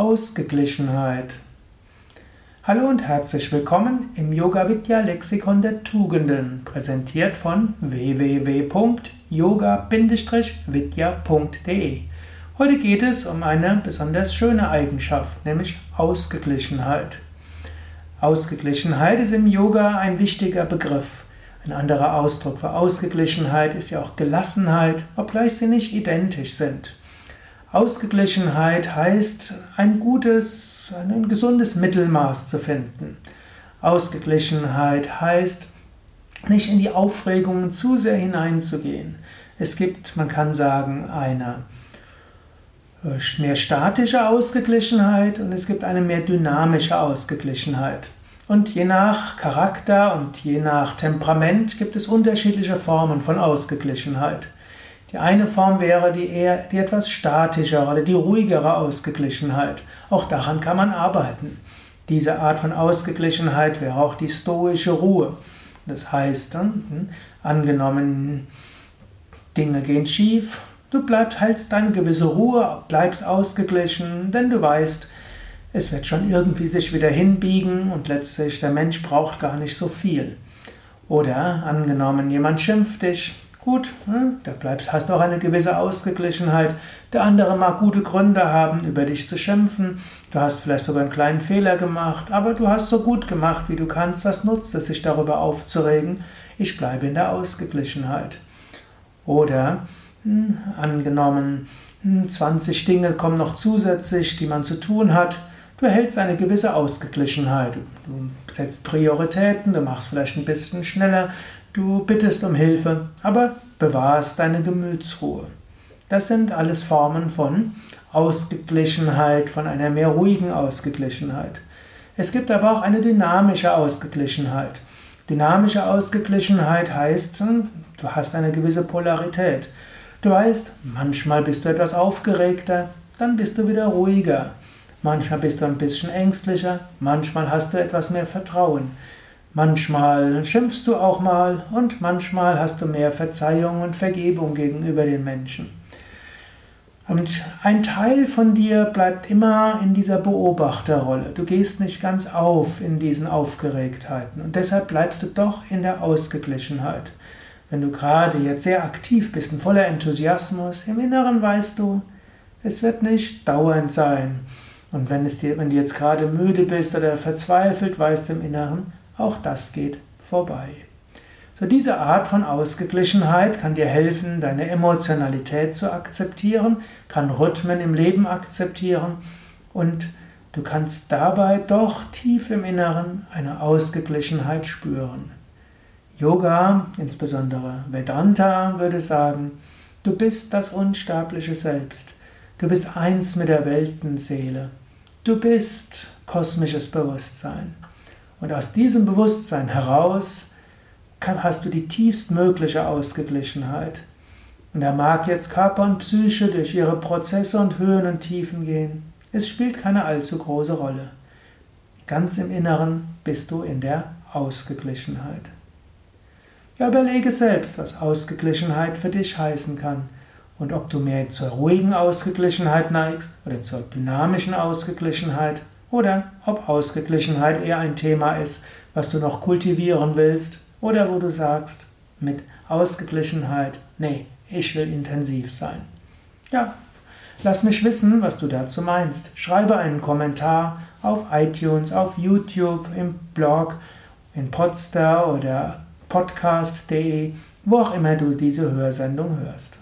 Ausgeglichenheit. Hallo und herzlich willkommen im Yoga Vidya Lexikon der Tugenden, präsentiert von www.yoga-vidya.de. Heute geht es um eine besonders schöne Eigenschaft, nämlich Ausgeglichenheit. Ausgeglichenheit ist im Yoga ein wichtiger Begriff. Ein anderer Ausdruck für Ausgeglichenheit ist ja auch Gelassenheit, obgleich sie nicht identisch sind. Ausgeglichenheit heißt, ein gutes, ein gesundes Mittelmaß zu finden. Ausgeglichenheit heißt, nicht in die Aufregungen zu sehr hineinzugehen. Es gibt, man kann sagen, eine äh, mehr statische Ausgeglichenheit und es gibt eine mehr dynamische Ausgeglichenheit. Und je nach Charakter und je nach Temperament gibt es unterschiedliche Formen von Ausgeglichenheit. Die eine Form wäre die eher die etwas statischere oder die ruhigere Ausgeglichenheit. Auch daran kann man arbeiten. Diese Art von Ausgeglichenheit wäre auch die stoische Ruhe. Das heißt, hm, angenommen, Dinge gehen schief, du bleibst, hältst deine gewisse Ruhe, bleibst ausgeglichen, denn du weißt, es wird schon irgendwie sich wieder hinbiegen und letztlich der Mensch braucht gar nicht so viel. Oder angenommen, jemand schimpft dich, Gut, ne? da bleibst, hast auch eine gewisse Ausgeglichenheit. Der andere mag gute Gründe haben, über dich zu schimpfen. Du hast vielleicht sogar einen kleinen Fehler gemacht, aber du hast so gut gemacht, wie du kannst. Was nutzt es, sich darüber aufzuregen? Ich bleibe in der Ausgeglichenheit. Oder hm, angenommen, hm, 20 Dinge kommen noch zusätzlich, die man zu tun hat. Du erhältst eine gewisse Ausgeglichenheit. Du setzt Prioritäten, du machst vielleicht ein bisschen schneller, Du bittest um Hilfe, aber bewahrst deine Gemütsruhe. Das sind alles Formen von Ausgeglichenheit, von einer mehr ruhigen Ausgeglichenheit. Es gibt aber auch eine dynamische Ausgeglichenheit. Dynamische Ausgeglichenheit heißt, hm, du hast eine gewisse Polarität. Du weißt, manchmal bist du etwas aufgeregter, dann bist du wieder ruhiger. Manchmal bist du ein bisschen ängstlicher, manchmal hast du etwas mehr Vertrauen. Manchmal schimpfst du auch mal und manchmal hast du mehr Verzeihung und Vergebung gegenüber den Menschen. Und ein Teil von dir bleibt immer in dieser Beobachterrolle. Du gehst nicht ganz auf in diesen Aufgeregtheiten und deshalb bleibst du doch in der Ausgeglichenheit. Wenn du gerade jetzt sehr aktiv bist und voller Enthusiasmus, im Inneren weißt du, es wird nicht dauernd sein. Und wenn, es dir, wenn du jetzt gerade müde bist oder verzweifelt, weißt du im Inneren, auch das geht vorbei. So diese Art von Ausgeglichenheit kann dir helfen, deine Emotionalität zu akzeptieren, kann Rhythmen im Leben akzeptieren und du kannst dabei doch tief im Inneren eine Ausgeglichenheit spüren. Yoga, insbesondere Vedanta, würde sagen, du bist das unsterbliche Selbst. Du bist eins mit der Weltenseele. Du bist kosmisches Bewusstsein. Und aus diesem Bewusstsein heraus kann, hast du die tiefstmögliche Ausgeglichenheit. Und da mag jetzt Körper und Psyche durch ihre Prozesse und Höhen und Tiefen gehen. Es spielt keine allzu große Rolle. Ganz im Inneren bist du in der Ausgeglichenheit. Ja, überlege selbst, was Ausgeglichenheit für dich heißen kann und ob du mehr zur ruhigen Ausgeglichenheit neigst oder zur dynamischen Ausgeglichenheit oder ob Ausgeglichenheit eher ein Thema ist, was du noch kultivieren willst oder wo du sagst, mit Ausgeglichenheit, nee, ich will intensiv sein. Ja, lass mich wissen, was du dazu meinst. Schreibe einen Kommentar auf iTunes, auf YouTube, im Blog, in Podster oder podcast.de, wo auch immer du diese Hörsendung hörst.